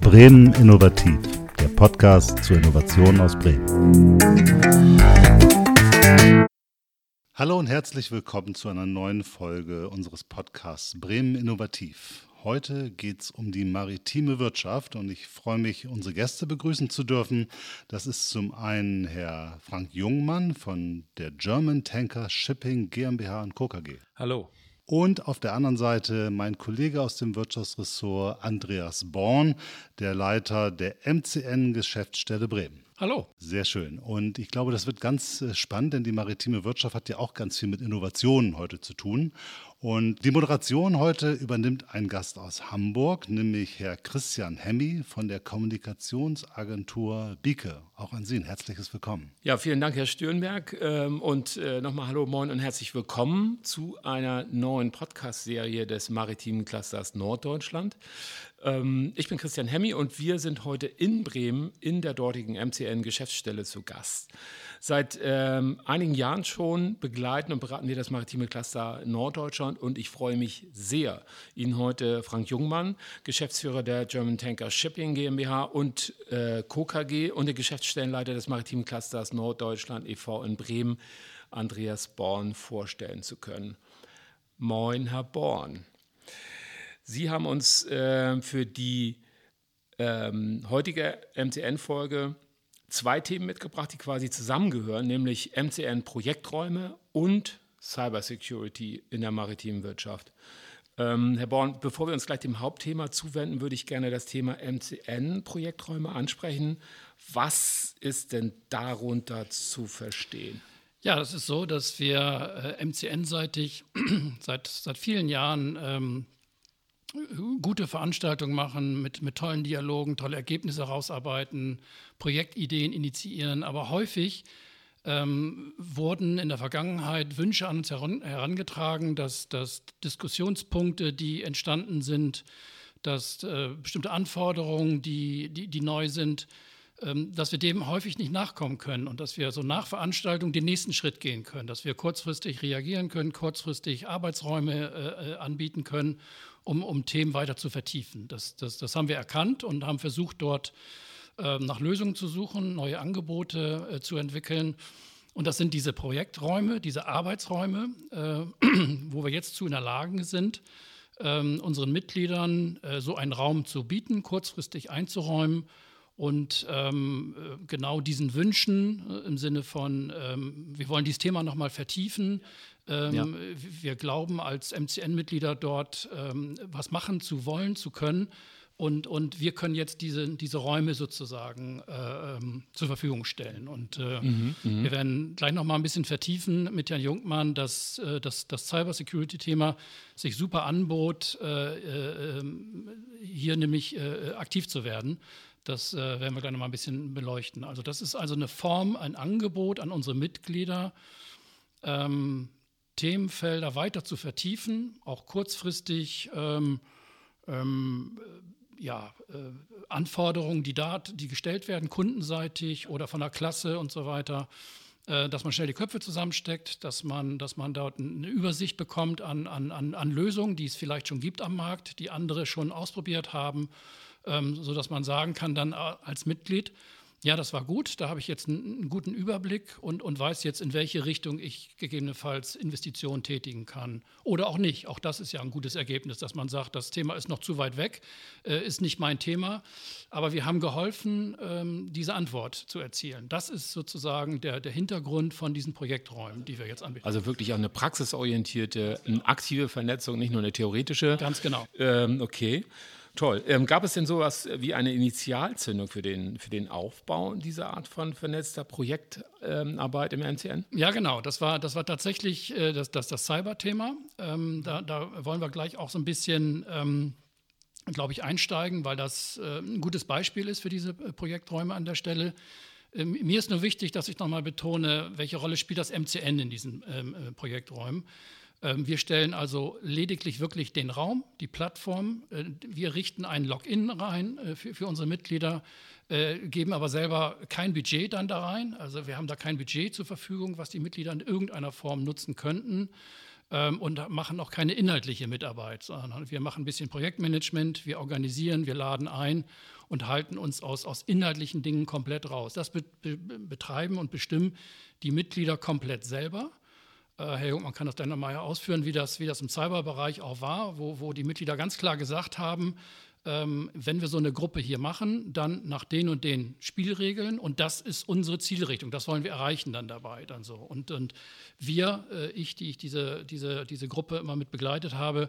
Bremen Innovativ, der Podcast zur Innovation aus Bremen. Hallo und herzlich willkommen zu einer neuen Folge unseres Podcasts Bremen Innovativ. Heute geht es um die maritime Wirtschaft und ich freue mich, unsere Gäste begrüßen zu dürfen. Das ist zum einen Herr Frank Jungmann von der German Tanker Shipping GmbH und Co. KG. Hallo. Und auf der anderen Seite mein Kollege aus dem Wirtschaftsressort Andreas Born, der Leiter der MCN Geschäftsstelle Bremen. Hallo. Sehr schön. Und ich glaube, das wird ganz äh, spannend, denn die maritime Wirtschaft hat ja auch ganz viel mit Innovationen heute zu tun. Und die Moderation heute übernimmt ein Gast aus Hamburg, nämlich Herr Christian Hemmi von der Kommunikationsagentur Bieke. Auch an Sie ein herzliches Willkommen. Ja, vielen Dank, Herr Stürnberg. Ähm, und äh, nochmal Hallo, Moin und herzlich willkommen zu einer neuen Podcast-Serie des maritimen Clusters Norddeutschland. Ähm, ich bin Christian Hemmi und wir sind heute in Bremen in der dortigen MCN-Geschäftsstelle zu Gast. Seit ähm, einigen Jahren schon begleiten und beraten wir das maritime Cluster Norddeutschland und ich freue mich sehr, Ihnen heute Frank Jungmann, Geschäftsführer der German Tanker Shipping GmbH und äh, KKG und der Geschäftsstellenleiter des maritimen Clusters Norddeutschland e.V. in Bremen, Andreas Born, vorstellen zu können. Moin, Herr Born. Sie haben uns äh, für die ähm, heutige MCN-Folge zwei Themen mitgebracht, die quasi zusammengehören, nämlich MCN-Projekträume und Cybersecurity in der maritimen Wirtschaft. Ähm, Herr Born, bevor wir uns gleich dem Hauptthema zuwenden, würde ich gerne das Thema MCN-Projekträume ansprechen. Was ist denn darunter zu verstehen? Ja, das ist so, dass wir äh, MCN-seitig seit, seit vielen Jahren ähm, gute Veranstaltungen machen, mit, mit tollen Dialogen, tolle Ergebnisse herausarbeiten, Projektideen initiieren. Aber häufig ähm, wurden in der Vergangenheit Wünsche an uns heran, herangetragen, dass, dass, Diskussionspunkte, die entstanden sind, dass äh, bestimmte Anforderungen, die, die, die neu sind, ähm, dass wir dem häufig nicht nachkommen können und dass wir so nach Veranstaltung den nächsten Schritt gehen können, dass wir kurzfristig reagieren können, kurzfristig Arbeitsräume äh, äh anbieten können um, um Themen weiter zu vertiefen. Das, das, das haben wir erkannt und haben versucht, dort äh, nach Lösungen zu suchen, neue Angebote äh, zu entwickeln. Und das sind diese Projekträume, diese Arbeitsräume, äh, wo wir jetzt zu in der Lage sind, ähm, unseren Mitgliedern äh, so einen Raum zu bieten, kurzfristig einzuräumen und ähm, äh, genau diesen Wünschen äh, im Sinne von, ähm, wir wollen dieses Thema nochmal vertiefen, ähm, ja. Wir glauben als MCN-Mitglieder dort ähm, was machen zu wollen, zu können. Und, und wir können jetzt diese, diese Räume sozusagen äh, ähm, zur Verfügung stellen. Und äh, mhm, mhm. wir werden gleich noch mal ein bisschen vertiefen mit Herrn Jungmann, dass äh, das, das Cybersecurity-Thema sich super anbot, äh, äh, ähm, hier nämlich aktiv zu werden. Das werden wir gleich noch mal ein bisschen beleuchten. Also das ist also eine Form, ein Angebot an unsere Mitglieder, ähm, Themenfelder weiter zu vertiefen, auch kurzfristig ähm, ähm, ja, äh, Anforderungen, die da, die gestellt werden, kundenseitig oder von der Klasse und so weiter, äh, dass man schnell die Köpfe zusammensteckt, dass man, dass man dort eine Übersicht bekommt an, an, an, Lösungen, die es vielleicht schon gibt am Markt, die andere schon ausprobiert haben, ähm, sodass man sagen kann dann äh, als Mitglied, ja, das war gut, da habe ich jetzt einen, einen guten Überblick und, und weiß jetzt, in welche Richtung ich gegebenenfalls Investitionen tätigen kann. Oder auch nicht. Auch das ist ja ein gutes Ergebnis, dass man sagt, das Thema ist noch zu weit weg, äh, ist nicht mein Thema. Aber wir haben geholfen, ähm, diese Antwort zu erzielen. Das ist sozusagen der, der Hintergrund von diesen Projekträumen, die wir jetzt anbieten. Also wirklich auch eine praxisorientierte, eine aktive Vernetzung, nicht nur eine theoretische. Ganz genau. Ähm, okay. Toll. Ähm, gab es denn sowas wie eine Initialzündung für den, für den Aufbau dieser Art von vernetzter Projektarbeit ähm, im MCN? Ja, genau. Das war, das war tatsächlich äh, das, das, das Cyber-Thema. Ähm, da, da, wollen wir gleich auch so ein bisschen, ähm, glaube ich, einsteigen, weil das äh, ein gutes Beispiel ist für diese äh, Projekträume an der Stelle. Ähm, mir ist nur wichtig, dass ich nochmal betone, welche Rolle spielt das MCN in diesen ähm, äh, Projekträumen. Ähm, wir stellen also lediglich wirklich den Raum, die Plattform. Äh, wir richten ein Login rein äh, für, unsere Mitglieder, äh, geben aber selber kein Budget dann da rein. Also wir haben da kein Budget zur Verfügung, was die Mitglieder in irgendeiner Form nutzen könnten. ähm, und machen auch keine inhaltliche Mitarbeit, sondern wir machen ein bisschen Projektmanagement, wir organisieren, wir laden ein und halten uns aus, aus inhaltlichen Dingen komplett raus. Das be be betreiben und bestimmen die Mitglieder komplett selber. Äh, Herr Jungmann kann das dann nochmal ausführen, wie das, wie das im Cyberbereich auch war, wo, wo die Mitglieder ganz klar gesagt haben, ähm, wenn wir so eine Gruppe hier machen, dann nach den und den Spielregeln und das ist unsere Zielrichtung, das wollen wir erreichen dann dabei dann so. Und, und wir, äh, ich, die ich diese, diese, diese Gruppe immer mit begleitet habe,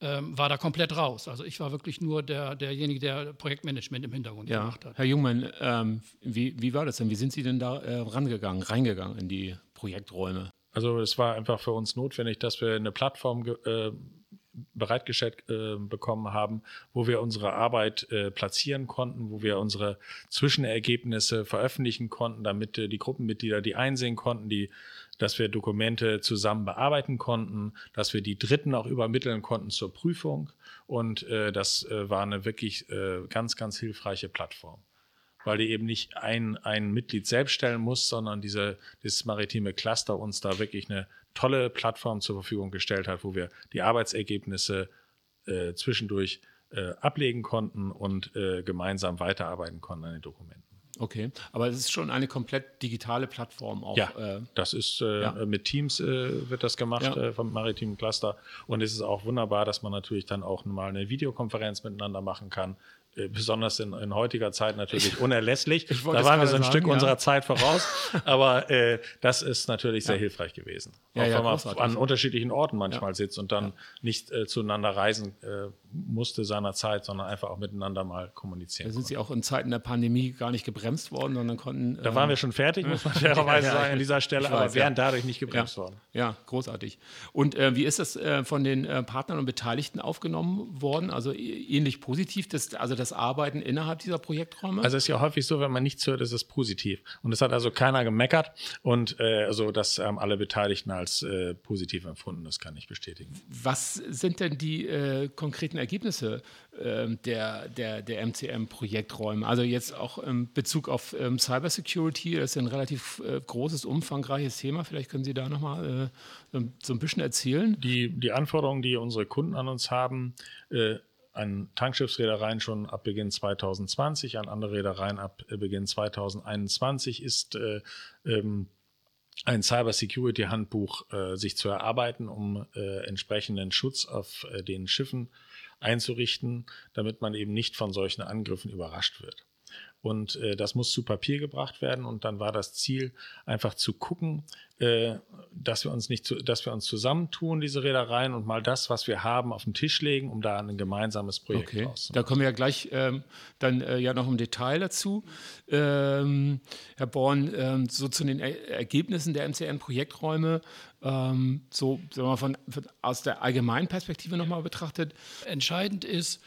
ähm, war da komplett raus. Also ich war wirklich nur der, derjenige, der Projektmanagement im Hintergrund ja. gemacht hat. Herr Jungmann, ähm, wie, wie war das denn? Wie sind Sie denn da äh, rangegangen, reingegangen in die Projekträume? Also es war einfach für uns notwendig, dass wir eine Plattform äh, bereitgestellt äh, bekommen haben, wo wir unsere Arbeit äh, platzieren konnten, wo wir unsere Zwischenergebnisse veröffentlichen konnten, damit äh, die Gruppenmitglieder die einsehen konnten, die, dass wir Dokumente zusammen bearbeiten konnten, dass wir die Dritten auch übermitteln konnten zur Prüfung. Und äh, das äh, war eine wirklich äh, ganz, ganz hilfreiche Plattform weil die eben nicht ein, ein Mitglied selbst stellen muss, sondern diese, dieses maritime Cluster uns da wirklich eine tolle Plattform zur Verfügung gestellt hat, wo wir die Arbeitsergebnisse äh, zwischendurch äh, ablegen konnten und äh, gemeinsam weiterarbeiten konnten an den Dokumenten. Okay, aber es ist schon eine komplett digitale Plattform auch. Ja, äh, das ist äh, ja. mit Teams äh, wird das gemacht ja. vom maritimen Cluster und es ist auch wunderbar, dass man natürlich dann auch mal eine Videokonferenz miteinander machen kann, äh, besonders in, in, heutiger Zeit natürlich unerlässlich. da waren wir so ein sagen, Stück ja. unserer Zeit voraus, aber äh, das ist natürlich sehr ja. hilfreich gewesen. Ja, auch wenn man an unterschiedlichen Orten manchmal sitzt und dann nicht äh, zueinander reisen äh, musste seinerzeit, sondern einfach auch miteinander mal kommunizieren. Da sind konnte. Sie auch in Zeiten der Pandemie gar nicht gebremst worden, sondern konnten. Da waren wir schon fertig, muss man fairerweise sagen, an dieser Stelle, aber wären dadurch nicht gebremst worden. Ja, großartig. Und äh, wie ist das äh, von den äh, Partnern und Beteiligten aufgenommen worden? Also ähnlich positiv, das, also das Arbeiten innerhalb dieser Projekträume? Also es ist ja häufig so, wenn man nichts hört, ist es positiv. Und es hat also keiner gemeckert und äh, also das haben alle Beteiligten als äh, positiv empfunden, das kann ich bestätigen. Was sind denn die äh, konkreten Ergebnisse ähm, der, der, der MCM-Projekträume? Also jetzt auch in Bezug auf ähm, Cybersecurity, das ist ein relativ äh, großes, umfangreiches Thema. Vielleicht können Sie da nochmal äh, so ein bisschen erzählen. Die, die Anforderungen, die unsere Kunden an uns haben, äh, an Tankschiffsreedereien schon ab Beginn 2020, an andere Reedereien ab äh, Beginn 2021 ist äh, ähm, ein Cybersecurity-Handbuch äh, sich zu erarbeiten, um äh, entsprechenden Schutz auf äh, den Schiffen einzurichten, damit man eben nicht von solchen Angriffen überrascht wird. Und äh, das muss zu Papier gebracht werden. Und dann war das Ziel, einfach zu gucken, äh, dass wir uns nicht, zu, dass wir uns zusammentun, diese Reedereien, und mal das, was wir haben, auf den Tisch legen, um da ein gemeinsames Projekt okay. rauszumachen. Da kommen wir ja gleich ähm, dann äh, ja noch im Detail dazu. Ähm, Herr Born, ähm, so zu den er Ergebnissen der MCN-Projekträume, ähm, so sagen wir von, von, aus der allgemeinen Perspektive nochmal betrachtet. Entscheidend ist,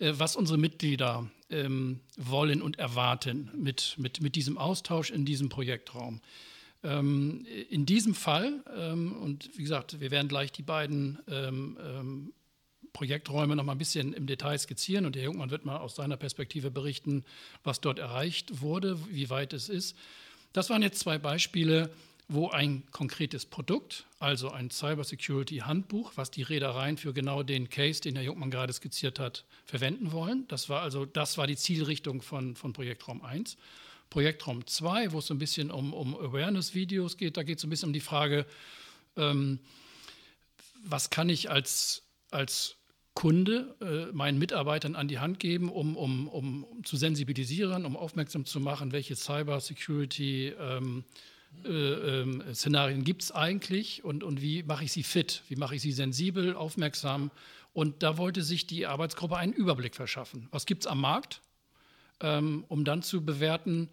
was unsere Mitglieder ähm, wollen und erwarten mit, mit, mit diesem Austausch in diesem Projektraum. Ähm, in diesem Fall, ähm, und wie gesagt, wir werden gleich die beiden ähm, ähm, Projekträume noch mal ein bisschen im Detail skizzieren und der Jungmann wird mal aus seiner Perspektive berichten, was dort erreicht wurde, wie weit es ist. Das waren jetzt zwei Beispiele, wo ein konkretes Produkt, also ein Cybersecurity-Handbuch, was die Reedereien für genau den Case, den Herr Jungmann gerade skizziert hat, verwenden wollen. Das war also das war die Zielrichtung von, von Projektraum 1. Projektraum 2, wo es so ein bisschen um, um Awareness-Videos geht, da geht es so ein bisschen um die Frage, ähm, was kann ich als, als Kunde äh, meinen Mitarbeitern an die Hand geben, um, um, um, zu sensibilisieren, um aufmerksam zu machen, welche Cybersecurity ähm, äh, äh, Szenarien gibt es eigentlich und, und wie mache ich sie fit, wie mache ich sie sensibel, aufmerksam. Und da wollte sich die Arbeitsgruppe einen Überblick verschaffen. Was gibt es am Markt, ähm, um dann zu bewerten,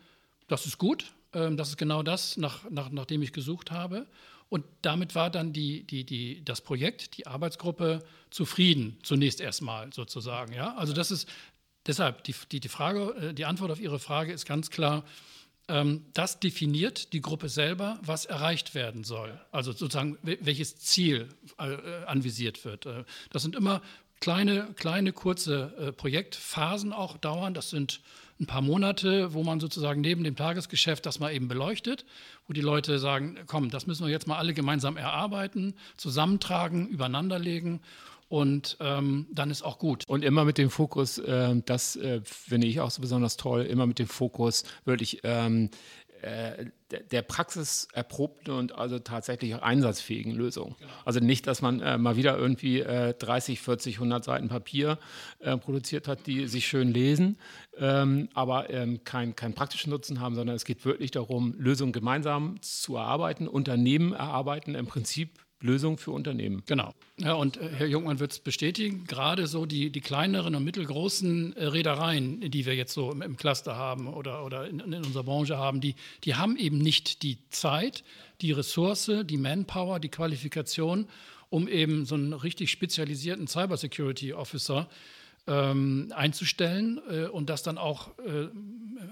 das ist gut, ähm, das ist genau das, nach, nach, nach dem ich gesucht habe. Und damit war dann die, die, die, das Projekt, die Arbeitsgruppe zufrieden, zunächst erstmal sozusagen. Ja? Also das ist deshalb die, die, die Frage, äh, die Antwort auf Ihre Frage ist ganz klar, ähm, das definiert die Gruppe selber, was erreicht werden soll. Also sozusagen, welches Ziel äh, anvisiert wird. Äh, das sind immer kleine, kleine, kurze äh, Projektphasen auch dauern. Das sind ein paar Monate, wo man sozusagen neben dem Tagesgeschäft das mal eben beleuchtet, wo die Leute sagen, komm, das müssen wir jetzt mal alle gemeinsam erarbeiten, zusammentragen, übereinanderlegen und ähm, dann ist auch gut. Und immer mit dem Fokus, äh, das äh, finde ich auch so besonders toll, immer mit dem Fokus wirklich ähm, äh, der praxiserprobten und also tatsächlich auch einsatzfähigen Lösung. Genau. Also nicht, dass man äh, mal wieder irgendwie äh, 30, 40, 100 Seiten Papier äh, produziert hat, die sich schön lesen, ähm, aber ähm, keinen kein praktischen Nutzen haben, sondern es geht wirklich darum, Lösungen gemeinsam zu erarbeiten, Unternehmen erarbeiten, im Prinzip Lösung für Unternehmen. Genau. Ja, und äh, Herr Jungmann wird es bestätigen, gerade so die, die kleineren und mittelgroßen äh, Reedereien, die wir jetzt so im, im Cluster haben oder, oder in, in, unserer Branche haben, die, die haben eben nicht die Zeit, die Ressource, die Manpower, die Qualifikation, um eben so einen richtig spezialisierten Cybersecurity Officer ähm, einzustellen äh, und das dann auch äh,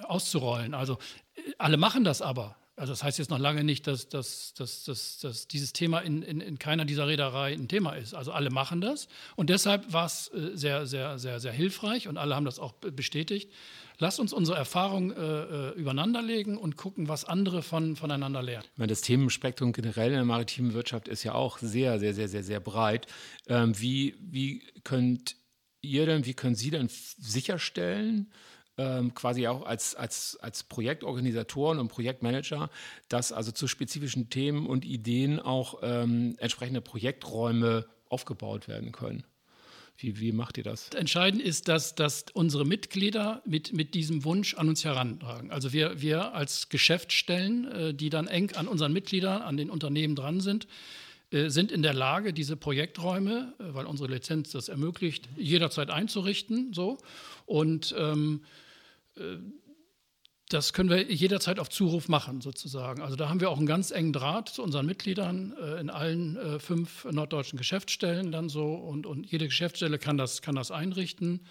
auszurollen. Also äh, alle machen das aber. Also das heißt jetzt noch lange nicht, dass, dass, dass, dass, dass dieses Thema in, in, in keiner dieser Reederei ein Thema ist. Also alle machen das und deshalb war es äh, sehr, sehr, sehr, sehr hilfreich und alle haben das auch bestätigt. Lasst uns unsere Erfahrungen äh, äh, übereinanderlegen und gucken, was andere von, voneinander lernen. Das Themenspektrum generell in der maritimen Wirtschaft ist ja auch sehr, sehr, sehr, sehr, sehr breit. Ähm, wie, wie könnt ihr denn, wie können Sie denn sicherstellen, ähm, quasi auch als, als, als Projektorganisatoren und Projektmanager, dass also zu spezifischen Themen und Ideen auch ähm, entsprechende Projekträume aufgebaut werden können. Wie, wie macht ihr das? Entscheidend ist, dass, dass unsere Mitglieder mit, mit diesem Wunsch an uns herantragen. Also wir, wir als Geschäftsstellen, äh, die dann eng an unseren Mitgliedern, an den Unternehmen dran sind, äh, sind in der Lage, diese Projekträume, äh, weil unsere Lizenz das ermöglicht, jederzeit einzurichten. So. Und ähm, das können wir jederzeit auf Zuruf machen, sozusagen. Also da haben wir auch einen ganz engen Draht zu unseren Mitgliedern äh, in allen äh, fünf norddeutschen Geschäftsstellen dann so und, und jede Geschäftsstelle kann das, kann das einrichten.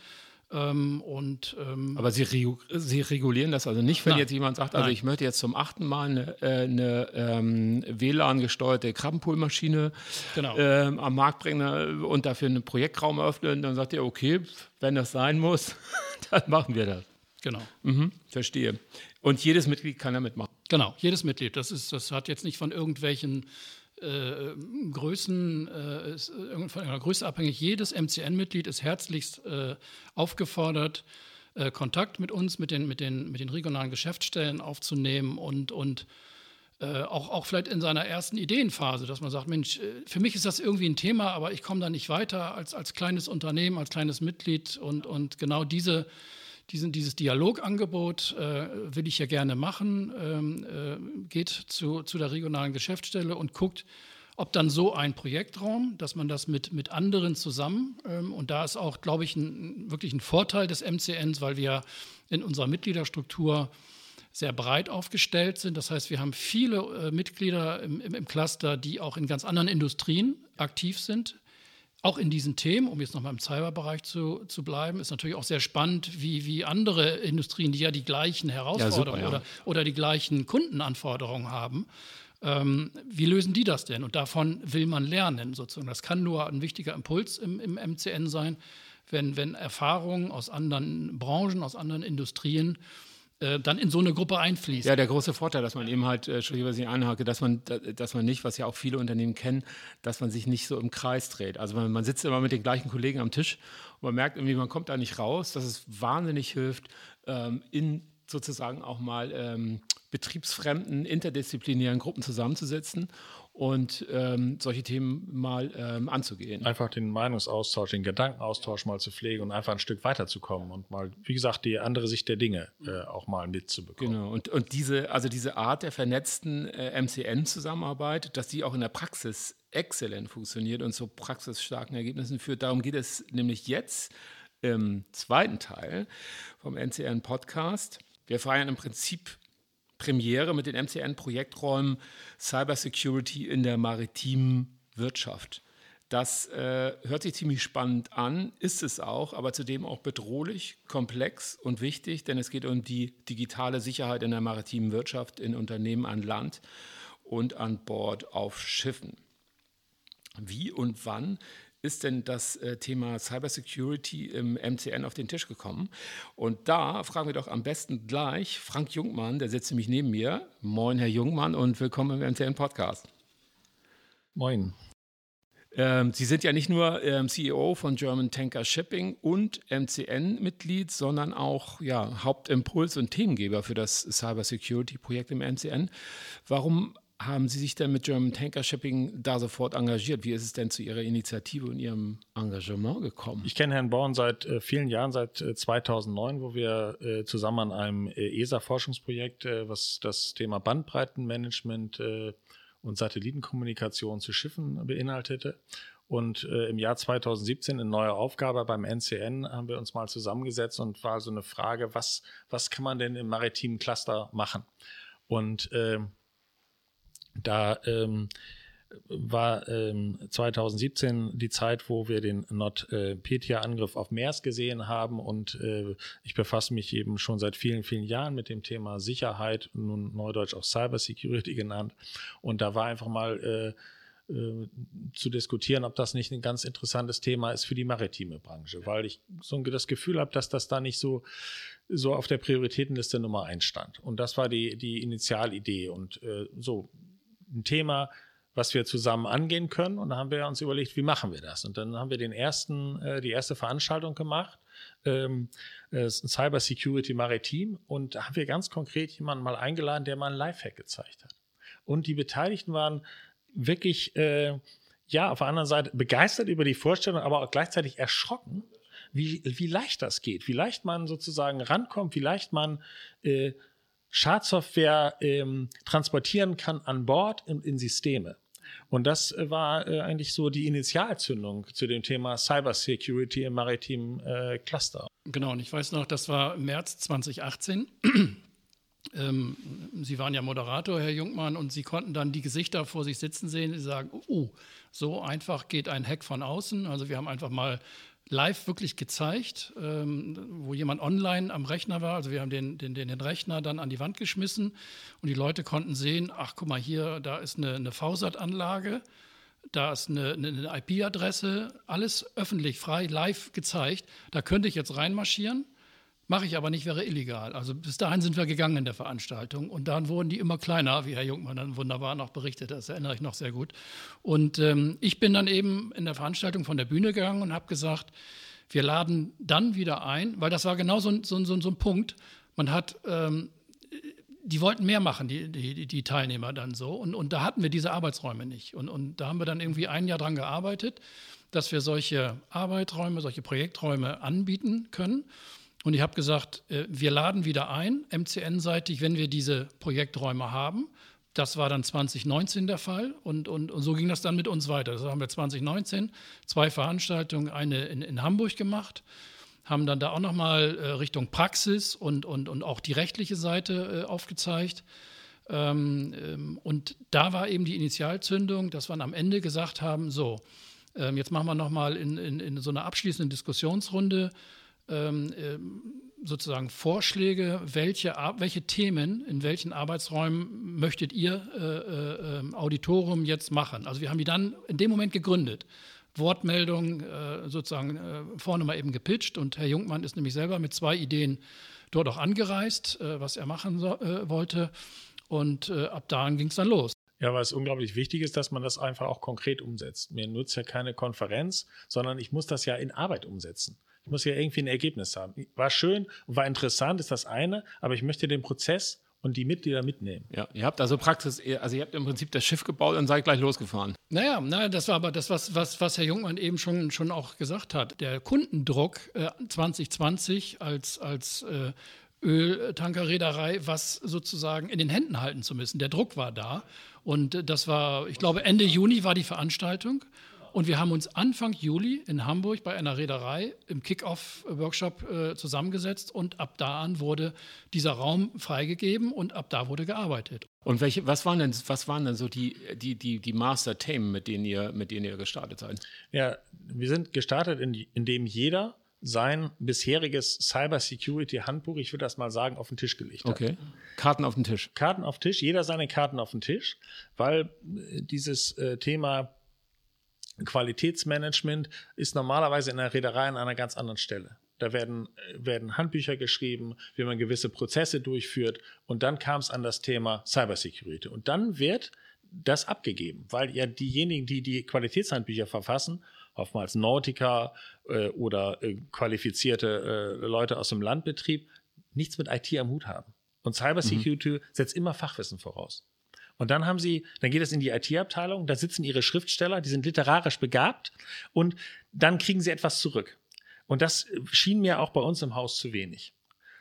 Ähm, und, ähm, Aber Sie, regu Sie, regulieren das also nicht, wenn nein, jetzt jemand sagt, also nein. ich möchte jetzt zum achten Mal eine, äh, eine ähm, WLAN-gesteuerte Krabbenpoolmaschine genau. ähm, am Markt bringen und dafür einen Projektraum öffnen, dann sagt ihr, okay, wenn das sein muss, dann machen wir das. Genau. Mhm, verstehe. Und jedes Mitglied kann da mitmachen. Genau, jedes Mitglied. Das, ist, das hat jetzt nicht von irgendwelchen äh, Größen, äh, von einer Größe abhängig. Jedes MCN-Mitglied ist herzlichst äh, aufgefordert, äh, Kontakt mit uns, mit den, mit, den, mit den regionalen Geschäftsstellen aufzunehmen und, und äh, auch, auch vielleicht in seiner ersten Ideenphase, dass man sagt, Mensch, äh, für mich ist das irgendwie ein Thema, aber ich komme da nicht weiter als, als kleines Unternehmen, als kleines Mitglied und, und genau diese diesen, dieses Dialogangebot äh, will ich ja gerne machen, ähm, äh, geht zu, zu der regionalen Geschäftsstelle und guckt, ob dann so ein Projektraum, dass man das mit, mit anderen zusammen, ähm, und da ist auch, glaube ich, ein, wirklich ein Vorteil des MCNs, weil wir in unserer Mitgliederstruktur sehr breit aufgestellt sind. Das heißt, wir haben viele äh, Mitglieder im, im, im Cluster, die auch in ganz anderen Industrien aktiv sind, auch in diesen Themen, um jetzt nochmal im Cyberbereich zu, zu bleiben, ist natürlich auch sehr spannend, wie, wie andere Industrien, die ja die gleichen Herausforderungen ja, super, ja. oder, oder die gleichen Kundenanforderungen haben, ähm, wie lösen die das denn? Und davon will man lernen sozusagen. Das kann nur ein wichtiger Impuls im, im MCN sein, wenn, wenn Erfahrungen aus anderen Branchen, aus anderen Industrien äh, dann in so eine Gruppe einfließt. Ja, der große Vorteil, dass man eben halt, äh, Entschuldigung, was ich anhake, dass man, dass man nicht, was ja auch viele Unternehmen kennen, dass man sich nicht so im Kreis dreht. Also man, man sitzt immer mit den gleichen Kollegen am Tisch und man merkt irgendwie, man kommt da nicht raus, dass es wahnsinnig hilft, ähm, in sozusagen auch mal ähm, betriebsfremden, interdisziplinären Gruppen zusammenzusetzen und ähm, solche Themen mal ähm, anzugehen. Einfach den Meinungsaustausch, den Gedankenaustausch mal zu pflegen und einfach ein Stück weiterzukommen und mal, wie gesagt, die andere Sicht der Dinge äh, auch mal mitzubekommen. Genau, und, und diese, also diese Art der vernetzten äh, MCN-Zusammenarbeit, dass die auch in der Praxis exzellent funktioniert und zu praxisstarken Ergebnissen führt, darum geht es nämlich jetzt im zweiten Teil vom NCN-Podcast. Wir feiern im Prinzip Premiere mit den MCN-Projekträumen Cybersecurity in der maritimen Wirtschaft. Das äh, hört sich ziemlich spannend an, ist es auch, aber zudem auch bedrohlich, komplex und wichtig, denn es geht um die digitale Sicherheit in der maritimen Wirtschaft, in Unternehmen an Land und an Bord auf Schiffen. Wie und wann ist denn das äh, Thema Cybersecurity im MCN auf den Tisch gekommen? Und da fragen wir doch am besten gleich Frank Jungmann, der sitzt nämlich neben mir. Moin, Herr Jungmann, und willkommen im MCN-Podcast. Moin. Ähm, Sie sind ja nicht nur ähm, CEO von German Tanker Shipping und MCN-Mitglied, sondern auch ja, Hauptimpuls und Themengeber für das Cybersecurity-Projekt im MCN. Warum haben Sie sich denn mit German Tanker Shipping da sofort engagiert? Wie ist es denn zu Ihrer Initiative und Ihrem Engagement gekommen? Ich kenne Herrn Born seit äh, vielen Jahren, seit äh, 2009, wo wir äh, zusammen an einem äh, ESA-Forschungsprojekt, äh, was das Thema Bandbreitenmanagement äh, und Satellitenkommunikation zu Schiffen beinhaltete. Und im Jahr 2017 eine neue Aufgabe beim NCN haben wir uns mal zusammengesetzt und war so eine Frage, was, was kann man denn im maritimen Cluster machen? Und äh, da ähm, war ähm, 2017 die Zeit, wo wir den NotPetya-Angriff auf MERS gesehen haben und äh, ich befasse mich eben schon seit vielen, vielen Jahren mit dem Thema Sicherheit, nun neudeutsch auch Cybersecurity genannt und da war einfach mal äh, äh, zu diskutieren, ob das nicht ein ganz interessantes Thema ist für die maritime Branche, weil ich so das Gefühl habe, dass das da nicht so so auf der Prioritätenliste Nummer eins stand. Und das war die, die Initialidee. Und äh, so ein Thema, was wir zusammen angehen können. Und da haben wir uns überlegt, wie machen wir das? Und dann haben wir den ersten, äh, die erste Veranstaltung gemacht, ähm, äh, Cyber Security Maritim. Und da haben wir ganz konkret jemanden mal eingeladen, der mal ein Lifehack gezeigt hat. Und die Beteiligten waren wirklich, äh, ja, auf der anderen Seite begeistert über die Vorstellung, aber auch gleichzeitig erschrocken, wie, wie leicht das geht, wie leicht man sozusagen rankommt, wie leicht man äh, Schadsoftware ähm, transportieren kann an Bord in, in Systeme. Und das äh, war äh, eigentlich so die Initialzündung zu dem Thema Cybersecurity im maritimen äh, Cluster. Genau, und ich weiß noch, das war März 2018. ähm, Sie waren ja Moderator, Herr Jungmann, und Sie konnten dann die Gesichter vor sich sitzen sehen. Sie sagen, oh, so einfach geht ein Hack von außen. Also wir haben einfach mal live wirklich gezeigt, ähm, wo jemand online am Rechner war. Also wir haben den, den, den, Rechner dann an die Wand geschmissen und die Leute konnten sehen, ach guck mal hier, da ist eine, eine VSAT-Anlage, da ist eine, eine IP-Adresse, alles öffentlich, frei, live gezeigt. Da könnte ich jetzt reinmarschieren Mache ich aber nicht, wäre illegal. Also bis dahin sind wir gegangen in der Veranstaltung und dann wurden die immer kleiner, wie Herr Jungmann dann wunderbar noch berichtet, das erinnere ich noch sehr gut. Und ähm, ich bin dann eben in der Veranstaltung von der Bühne gegangen und habe gesagt, wir laden dann wieder ein, weil das war genau so, so, so, so ein Punkt. Man hat, ähm, die wollten mehr machen, die, die, die Teilnehmer dann so. Und, und da hatten wir diese Arbeitsräume nicht. Und, und da haben wir dann irgendwie ein Jahr dran gearbeitet, dass wir solche Arbeitsräume, solche Projekträume anbieten können. Und ich habe gesagt, äh, wir laden wieder ein, MCN-seitig, wenn wir diese Projekträume haben. Das war dann 2019 der Fall und, und, und so ging das dann mit uns weiter. Das haben wir 2019 zwei Veranstaltungen, eine in, in Hamburg gemacht, haben dann da auch nochmal äh, Richtung Praxis und, und, und auch die rechtliche Seite äh, aufgezeigt. Ähm, ähm, und da war eben die Initialzündung, dass wir am Ende gesagt haben, so, ähm, jetzt machen wir nochmal in, in, in so einer abschließenden Diskussionsrunde sozusagen Vorschläge, welche, welche Themen in welchen Arbeitsräumen möchtet ihr äh, äh, ähm, Auditorium jetzt machen. Also wir haben die dann in dem Moment gegründet. Wortmeldung äh, sozusagen äh, vorne mal eben gepitcht und Herr Jungmann ist nämlich selber mit zwei Ideen dort auch angereist, äh, was er machen so, äh, wollte und ab da ging es dann los. Ja, weil es unglaublich wichtig ist, dass man das einfach auch konkret umsetzt. Mir nutzt ja keine Konferenz, sondern ich muss das ja in Arbeit umsetzen. Ich muss ja irgendwie ein Ergebnis haben. War schön und war interessant, ist das eine, aber ich möchte den Prozess und die Mitglieder mitnehmen. Ja, ihr habt also Praxis, also ihr habt im Prinzip das Schiff gebaut und seid gleich losgefahren. Naja, naja das war aber das, was, was, was Herr Jungmann eben schon, schon auch gesagt hat. Der Kundendruck äh, 2020 als, als äh, Öltankerreederei, was sozusagen in den Händen halten zu müssen. Der Druck war da. Und äh, das war, ich glaube, Ende Juni war die Veranstaltung. Und wir haben uns Anfang Juli in Hamburg bei einer Reederei im Kick-Off-Workshop äh, zusammengesetzt und ab da an wurde dieser Raum freigegeben und ab da wurde gearbeitet. Und welche, was waren denn, was waren denn so die, die, die, die Master-Themen, mit denen ihr, mit denen ihr gestartet seid? Ja, wir sind gestartet, in, indem jeder sein bisheriges Cyber-Security-Handbuch, ich würde das mal sagen, auf den Tisch gelegt hat. Okay. Karten auf den Tisch. Karten auf den Tisch, jeder seine Karten auf den Tisch, weil äh, dieses äh, Thema Qualitätsmanagement ist normalerweise in der Reederei an einer ganz anderen Stelle. Da werden, werden Handbücher geschrieben, wie man gewisse Prozesse durchführt. Und dann kam es an das Thema Cybersecurity. Und dann wird das abgegeben, weil ja diejenigen, die die Qualitätshandbücher verfassen, oftmals Nautiker äh, oder äh, qualifizierte äh, Leute aus dem Landbetrieb, nichts mit IT am Hut haben. Und Cybersecurity mhm. setzt immer Fachwissen voraus. Und dann haben sie, dann geht es in die IT-Abteilung, da sitzen ihre Schriftsteller, die sind literarisch begabt und dann kriegen sie etwas zurück. Und das schien mir auch bei uns im Haus zu wenig.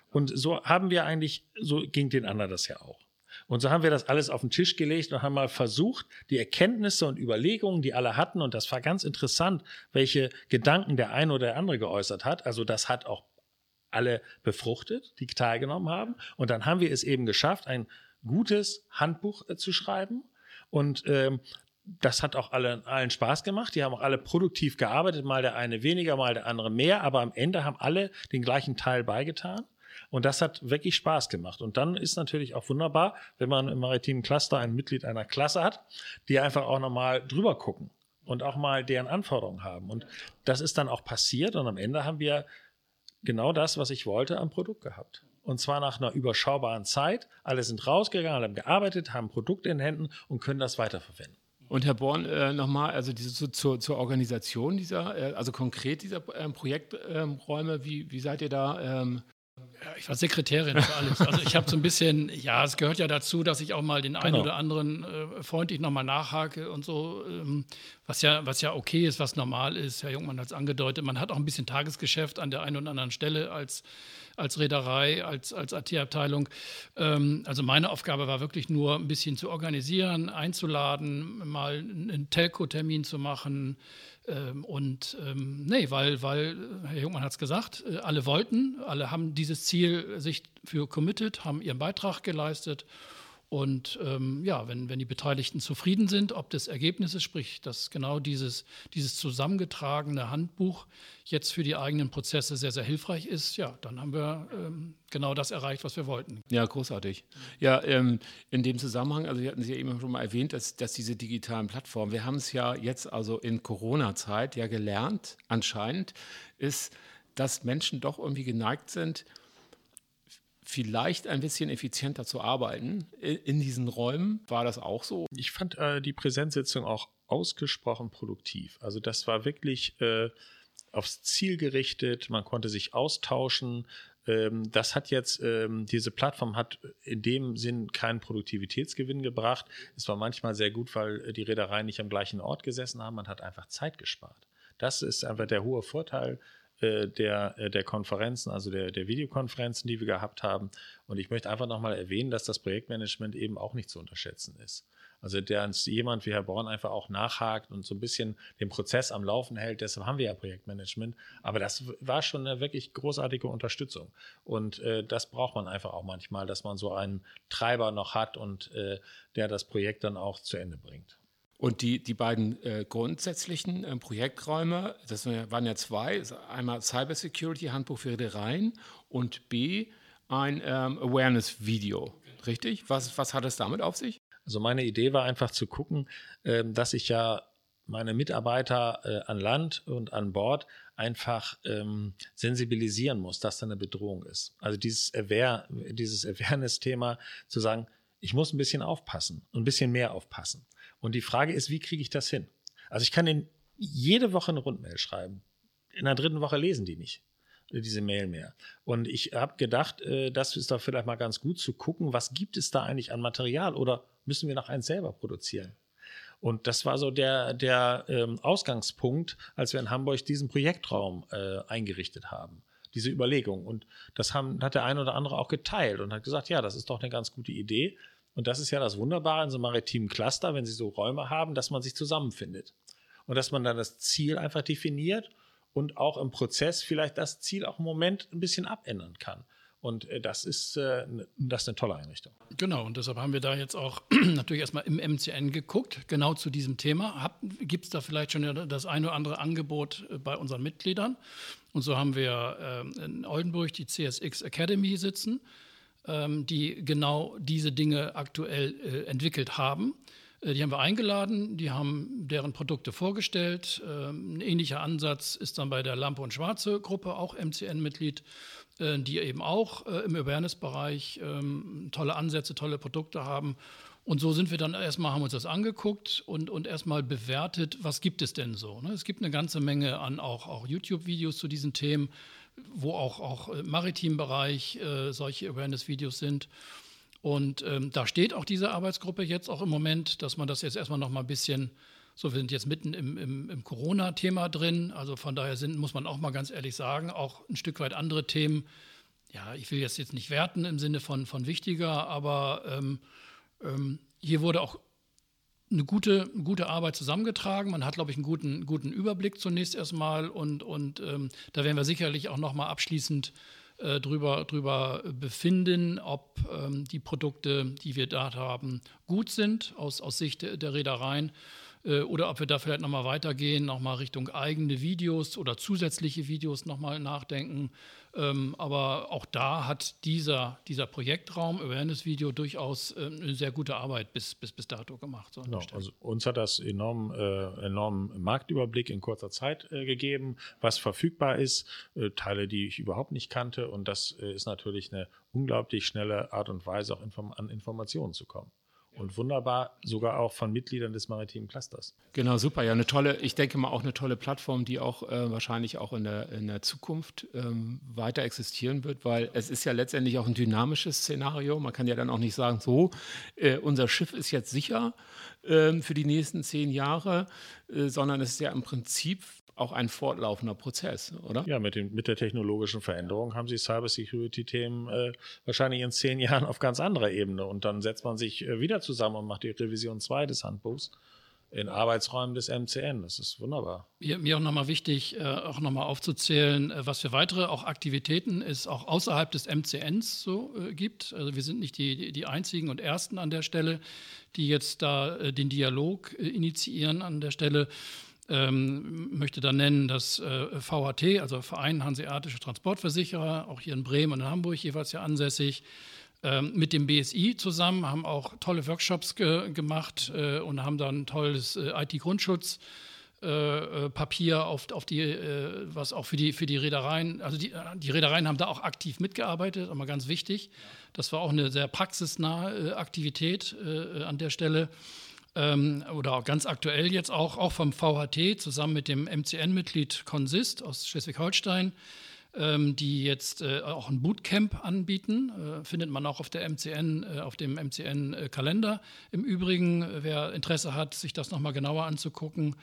Und so haben wir eigentlich, so ging den anderen das ja auch. Und so haben wir das alles auf den Tisch gelegt und haben mal versucht, die Erkenntnisse und Überlegungen, die alle hatten, und das war ganz interessant, welche Gedanken der eine oder der andere geäußert hat. Also das hat auch alle befruchtet, die teilgenommen haben. Und dann haben wir es eben geschafft, ein gutes Handbuch äh, zu schreiben. Und ähm, das hat auch alle, allen Spaß gemacht. Die haben auch alle produktiv gearbeitet, mal der eine weniger, mal der andere mehr, aber am Ende haben alle den gleichen Teil beigetan. Und das hat wirklich Spaß gemacht. Und dann ist natürlich auch wunderbar, wenn man im maritimen Cluster ein Mitglied einer Klasse hat, die einfach auch nochmal drüber gucken und auch mal deren Anforderungen haben. Und das ist dann auch passiert. Und am Ende haben wir genau das, was ich wollte, am Produkt gehabt. Und zwar nach einer überschaubaren Zeit. Alle sind rausgegangen, haben gearbeitet, haben ein Produkt in Händen und können das weiterverwenden. Und Herr Born, äh, nochmal, also diese, zu, zur, zur, Organisation dieser, äh, also konkret dieser ähm, Projekträume, ähm, wie, wie seid ihr da? Ähm ja, ich war Sekretärin für alles. Also ich habe so ein bisschen, ja, es gehört ja dazu, dass ich auch mal den einen genau. oder anderen äh, freundlich nochmal nachhake und so, ähm, was, ja, was ja okay ist, was normal ist. Herr Jungmann hat es angedeutet, man hat auch ein bisschen Tagesgeschäft an der einen oder anderen Stelle als, als Reederei, als, als AT-Abteilung. Ähm, also meine Aufgabe war wirklich nur ein bisschen zu organisieren, einzuladen, mal einen Telco-Termin zu machen, ähm, und ähm, nee, weil, weil, Herr Jungmann hat es gesagt, äh, alle wollten, alle haben dieses Ziel sich für committed, haben ihren Beitrag geleistet. Und ähm, ja, wenn, wenn die Beteiligten zufrieden sind, ob des Ergebnisses, sprich, dass genau dieses, dieses zusammengetragene Handbuch jetzt für die eigenen Prozesse sehr, sehr hilfreich ist, ja, dann haben wir ähm, genau das erreicht, was wir wollten. Ja, großartig. Ja, ähm, in dem Zusammenhang, also Sie hatten Sie ja eben schon mal erwähnt, dass, dass diese digitalen Plattformen, wir haben es ja jetzt also in Corona-Zeit ja gelernt, anscheinend, ist, dass Menschen doch irgendwie geneigt sind, vielleicht ein bisschen effizienter zu arbeiten in diesen Räumen. War das auch so? Ich fand äh, die Präsenzsitzung auch ausgesprochen produktiv. Also das war wirklich äh, aufs Ziel gerichtet. Man konnte sich austauschen. Ähm, das hat jetzt, ähm, diese Plattform hat in dem Sinn keinen Produktivitätsgewinn gebracht. Es war manchmal sehr gut, weil die Reedereien nicht am gleichen Ort gesessen haben. Man hat einfach Zeit gespart. Das ist einfach der hohe Vorteil äh, der, äh, der Konferenzen, also der, der Videokonferenzen, die wir gehabt haben. Und ich möchte einfach nochmal erwähnen, dass das Projektmanagement eben auch nicht zu unterschätzen ist. Also der jemand wie Herr Born einfach auch nachhakt und so ein bisschen den Prozess am Laufen hält. Deshalb haben wir ja Projektmanagement. Aber das war schon eine wirklich großartige Unterstützung. Und äh, das braucht man einfach auch manchmal, dass man so einen Treiber noch hat und äh, der das Projekt dann auch zu Ende bringt. Und die, die beiden äh, grundsätzlichen äh, Projekträume, das waren ja zwei, einmal Cybersecurity Handbuch für Reedereien und B, ein ähm, Awareness-Video. Richtig? Was, was hat es damit auf sich? Also meine Idee war einfach zu gucken, äh, dass ich ja meine Mitarbeiter äh, an Land und an Bord einfach ähm, sensibilisieren muss, dass da eine Bedrohung ist. Also dieses, Aware, dieses Awareness-Thema zu sagen, ich muss ein bisschen aufpassen, ein bisschen mehr aufpassen. Und die Frage ist, wie kriege ich das hin? Also ich kann in jede Woche eine Rundmail schreiben. In der dritten Woche lesen die nicht äh, diese Mail mehr. Und ich habe gedacht, äh, das ist doch vielleicht mal ganz gut zu gucken, was gibt es da eigentlich an Material oder müssen wir noch eins selber produzieren? Und das war so der, der ähm, Ausgangspunkt, als wir in Hamburg diesen Projektraum äh, eingerichtet haben. Diese Überlegung. Und das haben, hat der eine oder andere auch geteilt und hat gesagt, ja, das ist doch eine ganz gute Idee. Und das ist ja das Wunderbare in so maritimen Cluster, wenn Sie so Räume haben, dass man sich zusammenfindet. Und dass man dann das Ziel einfach definiert und auch im Prozess vielleicht das Ziel auch im Moment ein bisschen abändern kann. Und äh, das ist, äh, das ist eine tolle Einrichtung. Genau, und deshalb haben wir da jetzt auch natürlich erstmal im MCN geguckt, genau zu diesem Thema. Gibt es da vielleicht schon das eine oder andere Angebot äh, bei unseren Mitgliedern? Und so haben wir in Oldenburg die CSX Academy sitzen ähm, die genau diese Dinge aktuell äh, entwickelt haben. Äh, die haben wir eingeladen, die haben deren Produkte vorgestellt. Ähm, ein ähnlicher Ansatz ist dann bei der Lampe und Schwarze Gruppe, auch MCN-Mitglied, äh, die eben auch im Awareness-Bereich ähm, tolle Ansätze, tolle Produkte haben. Und so sind wir dann erstmal, haben uns das angeguckt und, und erstmal bewertet, was gibt es denn so. Ne? Es gibt eine ganze Menge an auch, auch YouTube-Videos zu diesen Themen, wo auch, auch im maritimen Bereich äh, solche Awareness-Videos sind. Und ähm, da steht auch diese Arbeitsgruppe jetzt auch im Moment, dass man das jetzt erstmal noch mal ein bisschen, so wir sind jetzt mitten im, im, im Corona-Thema drin, also von daher sind, muss man auch mal ganz ehrlich sagen, auch ein Stück weit andere Themen, ja, ich will jetzt, jetzt nicht werten im Sinne von, von wichtiger, aber ähm, ähm, hier wurde auch eine gute, gute Arbeit zusammengetragen. Man hat, glaube ich, einen guten, guten Überblick zunächst erstmal und, und ähm, da werden wir sicherlich auch noch mal abschließend äh, drüber, drüber befinden, ob ähm, die Produkte, die wir da haben, gut sind aus, aus Sicht der, der Reedereien oder ob wir da vielleicht nochmal weitergehen, nochmal Richtung eigene Videos oder zusätzliche Videos nochmal nachdenken. Ähm, aber auch da hat dieser, dieser Projektraum Awareness Video durchaus äh, eine sehr gute Arbeit bis, bis, bis dato gemacht. So genau, also uns hat das enorm, äh, enormen Marktüberblick in kurzer Zeit äh, gegeben, was verfügbar ist, äh, Teile, die ich überhaupt nicht kannte. Und das äh, ist natürlich eine unglaublich schnelle Art und Weise, auch inform an Informationen zu kommen und wunderbar sogar auch von Mitgliedern des maritimen Clusters. Genau, super. Ja, eine tolle, ich denke mal auch eine tolle Plattform, die auch äh, wahrscheinlich auch in der, in der Zukunft ähm, weiter existieren wird, weil es ist ja letztendlich auch ein dynamisches Szenario. Man kann ja dann auch nicht sagen, so, äh, unser Schiff ist jetzt sicher äh, für die nächsten zehn Jahre, äh, sondern es ist ja im Prinzip auch ein fortlaufender Prozess, oder? Ja, mit, dem, mit der technologischen Veränderung haben Sie Cybersecurity-Themen äh, wahrscheinlich in zehn Jahren auf ganz anderer Ebene. Und dann setzt man sich äh, wieder zusammen und macht die Revision 2 des Handbuchs in Arbeitsräumen des MCN. Das ist wunderbar. Mir, mir auch nochmal wichtig, äh, auch nochmal aufzuzählen, äh, was für weitere auch Aktivitäten es auch außerhalb des MCNs so äh, gibt. Also wir sind nicht die, die, die, einzigen und ersten an der Stelle, die jetzt da äh, den Dialog äh, initiieren an der Stelle. Ähm, möchte da nennen, dass äh, VHT, also Verein Hanseatische Transportversicherer, auch hier in Bremen und in Hamburg jeweils ja ansässig, ähm, mit dem BSI zusammen, haben auch tolle Workshops ge gemacht äh, und haben dann tolles äh, IT-Grundschutz. Äh, äh, Papier auf, auf die, äh, was auch für die, für die Reedereien, also die, die Reedereien haben da auch aktiv mitgearbeitet, aber ganz wichtig. Das war auch eine sehr praxisnahe Aktivität an der Stelle ähm, oder ganz aktuell jetzt auch, auch vom VHT zusammen mit dem MCN-Mitglied Consist aus Schleswig-Holstein, ähm, die jetzt äh, auch ein Bootcamp anbieten. Äh, findet man auch auf der MCN, äh, auf dem MCN-Kalender. Im Übrigen, wer Interesse hat, sich das nochmal genauer anzugucken,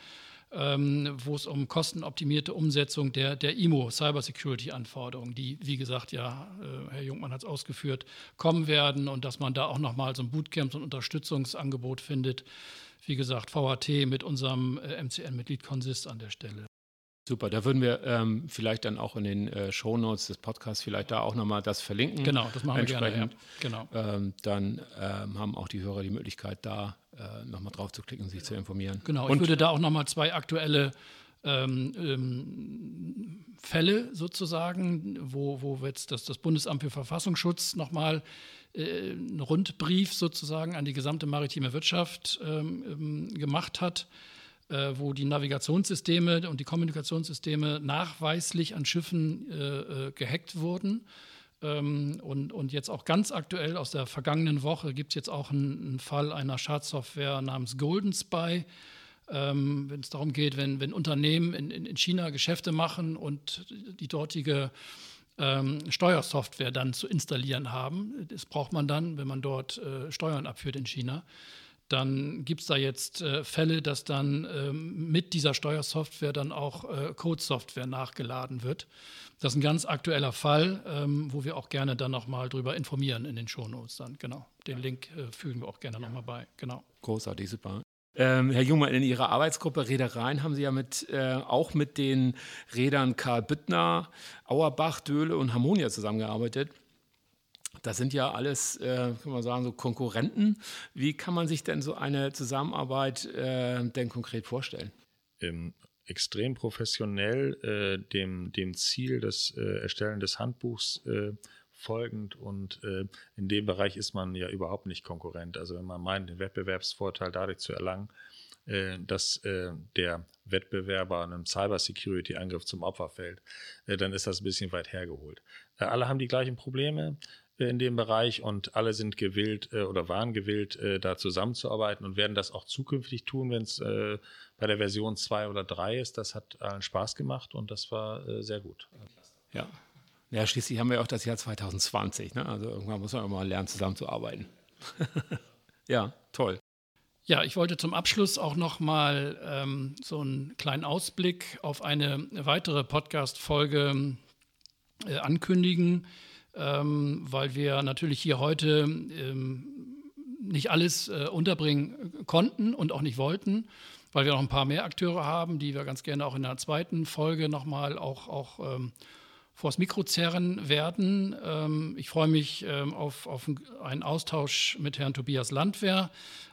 ähm, wo es um kostenoptimierte Umsetzung der, der IMO Cybersecurity-Anforderungen, die, wie gesagt, ja, äh, Herr Jungmann hat es ausgeführt, kommen werden und dass man da auch nochmal so ein Bootcamp, so ein Unterstützungsangebot findet. Wie gesagt, VHT mit unserem äh, MCN-Mitglied Consist an der Stelle. Super, da würden wir ähm, vielleicht dann auch in den äh, Shownotes des Podcasts vielleicht da auch nochmal das verlinken. Genau, das machen wir gerne. Ja. Genau. Ähm, dann ähm, haben auch die Hörer die Möglichkeit, da äh, nochmal drauf zu klicken, sich zu informieren. Genau, Und ich würde da auch nochmal zwei aktuelle ähm, ähm, Fälle sozusagen, wo, wo jetzt das, das Bundesamt für Verfassungsschutz nochmal äh, einen Rundbrief sozusagen an die gesamte maritime Wirtschaft ähm gemacht hat äh, wo die Navigationssysteme und die Kommunikationssysteme nachweislich an Schiffen äh, äh, gehackt wurden. Ähm, und, und jetzt auch ganz aktuell aus der vergangenen Woche gibt es jetzt auch einen, einen, Fall einer Schadsoftware namens Golden Spy. Ähm, wenn es darum geht, wenn, wenn Unternehmen in, in, China Geschäfte machen und die dortige ähm, Steuersoftware dann zu installieren haben. Das braucht man dann, wenn man dort äh, Steuern abführt in China dann gibt es da jetzt äh, Fälle, dass dann ähm, mit dieser Steuersoftware dann auch äh, Codesoftware nachgeladen wird. Das ist ein ganz aktueller Fall, ähm, wo wir auch gerne dann nochmal drüber informieren in den Shownotes dann. Genau. Den Link äh, fügen wir auch gerne nochmal bei. Genau. Großartig, super. Ähm, Herr Jungmann, in Ihrer Arbeitsgruppe Reedereien haben Sie ja mit, äh, auch mit den Rädern Karl Büttner, Auerbach, Döhle und Harmonia zusammengearbeitet. Das sind ja alles, äh, kann man sagen, so Konkurrenten. Wie kann man sich denn so eine Zusammenarbeit äh, denn konkret vorstellen? Ähm, extrem professionell äh, dem, dem Ziel des äh, Erstellen des Handbuchs äh, folgend und äh, in dem Bereich ist man ja überhaupt nicht Konkurrent. Also wenn man meint, den Wettbewerbsvorteil dadurch zu erlangen, dass der Wettbewerber einem Cybersecurity-Angriff zum Opfer fällt, dann ist das ein bisschen weit hergeholt. Alle haben die gleichen Probleme in dem Bereich und alle sind gewillt äh, oder waren gewillt, äh, da zusammenzuarbeiten und werden das auch zukünftig tun, wenn es äh, bei der Version 2 oder 3 ist. Das hat allen Spaß gemacht und das war äh, sehr gut. Ja. ja, schließlich haben wir auch das Jahr 2020. Ne? Also irgendwann muss man mal lernen, zusammenzuarbeiten. ja, toll. Ja, ich wollte zum Abschluss auch noch mal ähm, so einen kleinen Ausblick auf eine weitere Podcast-Folge äh, ankündigen ähm, weil wir natürlich hier heute ähm, nicht alles äh, unterbringen konnten und auch nicht wollten, weil wir noch ein paar mehr Akteure haben, die wir ganz gerne auch in der zweiten Folge nochmal auch, auch ähm, vors Mikro zerren werden. Ähm, ich freue mich ähm, auf, auf einen Austausch mit Herrn Tobias Landwehr,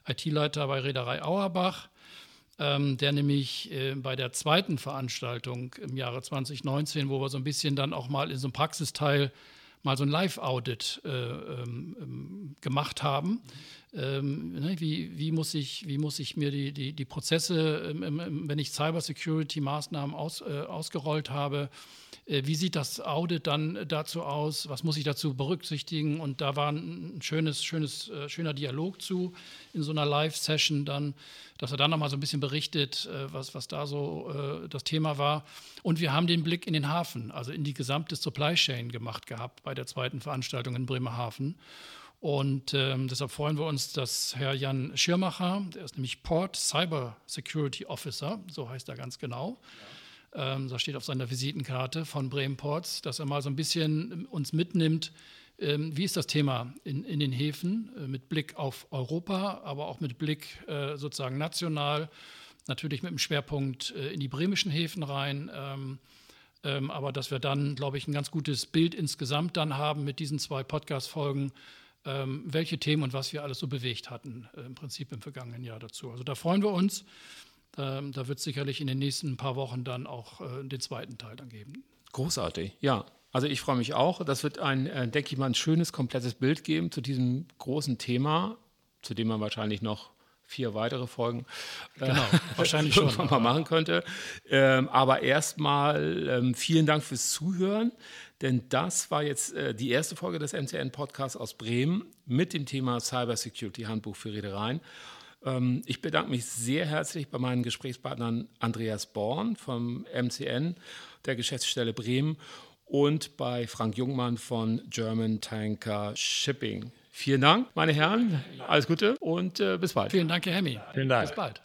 IT-Leiter bei Reederei Auerbach. Ähm, der nämlich äh, bei der zweiten Veranstaltung im Jahre 2019, wo wir so ein bisschen dann auch mal in so einem Praxisteil mal so ein Live-Audit äh, ähm, ähm, gemacht haben. Ähm, ne, wie, wie, muss ich, wie muss ich mir die, die, die Prozesse, ähm, wenn ich Cybersecurity-Maßnahmen aus, äh, ausgerollt habe, äh, wie sieht das Audit dann dazu aus? Was muss ich dazu berücksichtigen? Und da war ein schönes, schönes, äh, schöner Dialog zu in so einer Live-Session dann, dass er dann nochmal so ein bisschen berichtet, äh, was, was da so das Thema war. Und wir haben den Blick in den Hafen, also in die gesamte Supply Chain gemacht gehabt bei der zweiten Veranstaltung in Bremerhaven. Und ähm, deshalb freuen wir uns, dass Herr Jan Schirmacher, der ist nämlich Port Cyber Security Officer, so heißt er ganz genau, ja ähm, das steht auf seiner Visitenkarte von Bremen Ports, dass er mal so ein bisschen ähm, uns mitnimmt, ähm, wie ist das Thema in, in den Häfen äh, mit Blick auf Europa, aber auch mit Blick äh, sozusagen national, natürlich mit dem Schwerpunkt äh, in die bremischen Häfen rein. Ähm, ähm, aber dass wir dann, glaube ich, ein ganz gutes Bild insgesamt dann haben mit diesen zwei Podcast-Folgen, welche Themen und was wir alles so bewegt hatten, äh, im Prinzip im vergangenen Jahr dazu. Also da freuen wir uns. Ähm, da wird es sicherlich in den nächsten paar Wochen dann auch äh, den zweiten Teil dann geben. Großartig, ja. Also ich freue mich auch. Das wird ein, äh, denke ich mal, ein schönes, komplettes Bild geben zu diesem großen Thema, zu dem man wahrscheinlich noch vier weitere Folgen äh, genau, wahrscheinlich schon mal machen könnte. Ähm, aber erstmal ähm, vielen Dank fürs Zuhören, denn das war jetzt äh, die erste Folge des MCN Podcasts aus Bremen mit dem Thema Cyber Security Handbuch für Reedereien. Ähm, ich bedanke mich sehr herzlich bei meinen Gesprächspartnern Andreas Born vom MCN, der Geschäftsstelle Bremen, und bei Frank Jungmann von German Tanker Shipping. Vielen Dank, meine Herren. Alles Gute und äh, bis bald. Vielen Dank, Herr Hemmi. Vielen Dank. Bis bald.